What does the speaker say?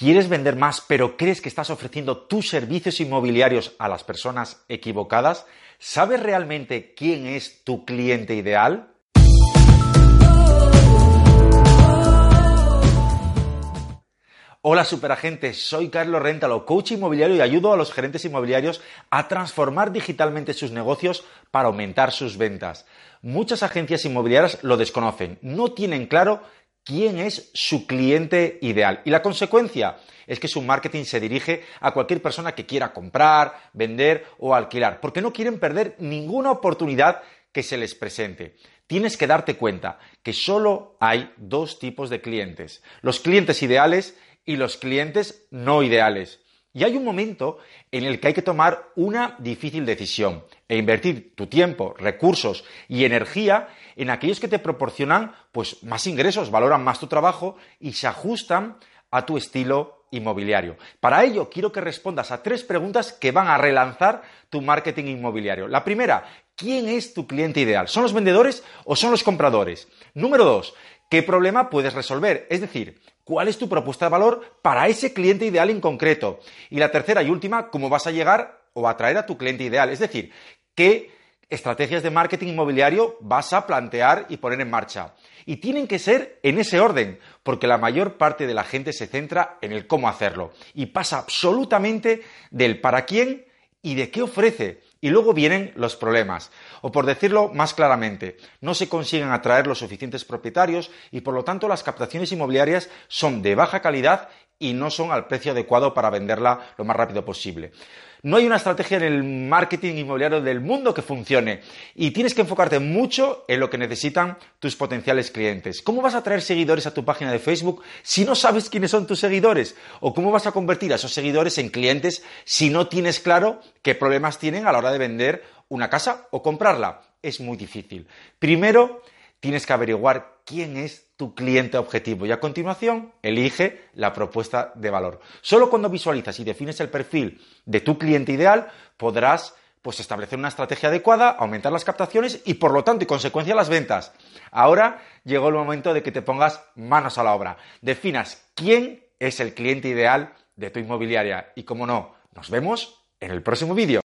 ¿Quieres vender más pero crees que estás ofreciendo tus servicios inmobiliarios a las personas equivocadas? ¿Sabes realmente quién es tu cliente ideal? Hola superagentes, soy Carlos Rentalo, coach inmobiliario y ayudo a los gerentes inmobiliarios a transformar digitalmente sus negocios para aumentar sus ventas. Muchas agencias inmobiliarias lo desconocen, no tienen claro quién es su cliente ideal. Y la consecuencia es que su marketing se dirige a cualquier persona que quiera comprar, vender o alquilar, porque no quieren perder ninguna oportunidad que se les presente. Tienes que darte cuenta que solo hay dos tipos de clientes, los clientes ideales y los clientes no ideales. Y hay un momento en el que hay que tomar una difícil decisión e invertir tu tiempo, recursos y energía en aquellos que te proporcionan pues más ingresos, valoran más tu trabajo y se ajustan a tu estilo inmobiliario. Para ello quiero que respondas a tres preguntas que van a relanzar tu marketing inmobiliario. La primera, ¿quién es tu cliente ideal? ¿Son los vendedores o son los compradores? Número dos, ¿qué problema puedes resolver? Es decir, cuál es tu propuesta de valor para ese cliente ideal en concreto. Y la tercera y última, cómo vas a llegar o atraer a tu cliente ideal. Es decir, qué estrategias de marketing inmobiliario vas a plantear y poner en marcha. Y tienen que ser en ese orden, porque la mayor parte de la gente se centra en el cómo hacerlo y pasa absolutamente del para quién y de qué ofrece. Y luego vienen los problemas. O por decirlo más claramente, no se consiguen atraer los suficientes propietarios y por lo tanto las captaciones inmobiliarias son de baja calidad y no son al precio adecuado para venderla lo más rápido posible. No hay una estrategia en el marketing inmobiliario del mundo que funcione y tienes que enfocarte mucho en lo que necesitan tus potenciales clientes. ¿Cómo vas a traer seguidores a tu página de Facebook si no sabes quiénes son tus seguidores? ¿O cómo vas a convertir a esos seguidores en clientes si no tienes claro qué problemas tienen a la hora de vender una casa o comprarla? Es muy difícil. Primero, tienes que averiguar quién es tu cliente objetivo y a continuación elige la propuesta de valor. Solo cuando visualizas y defines el perfil de tu cliente ideal podrás pues establecer una estrategia adecuada, aumentar las captaciones y por lo tanto y consecuencia las ventas. Ahora llegó el momento de que te pongas manos a la obra. Definas quién es el cliente ideal de tu inmobiliaria y como no, nos vemos en el próximo vídeo.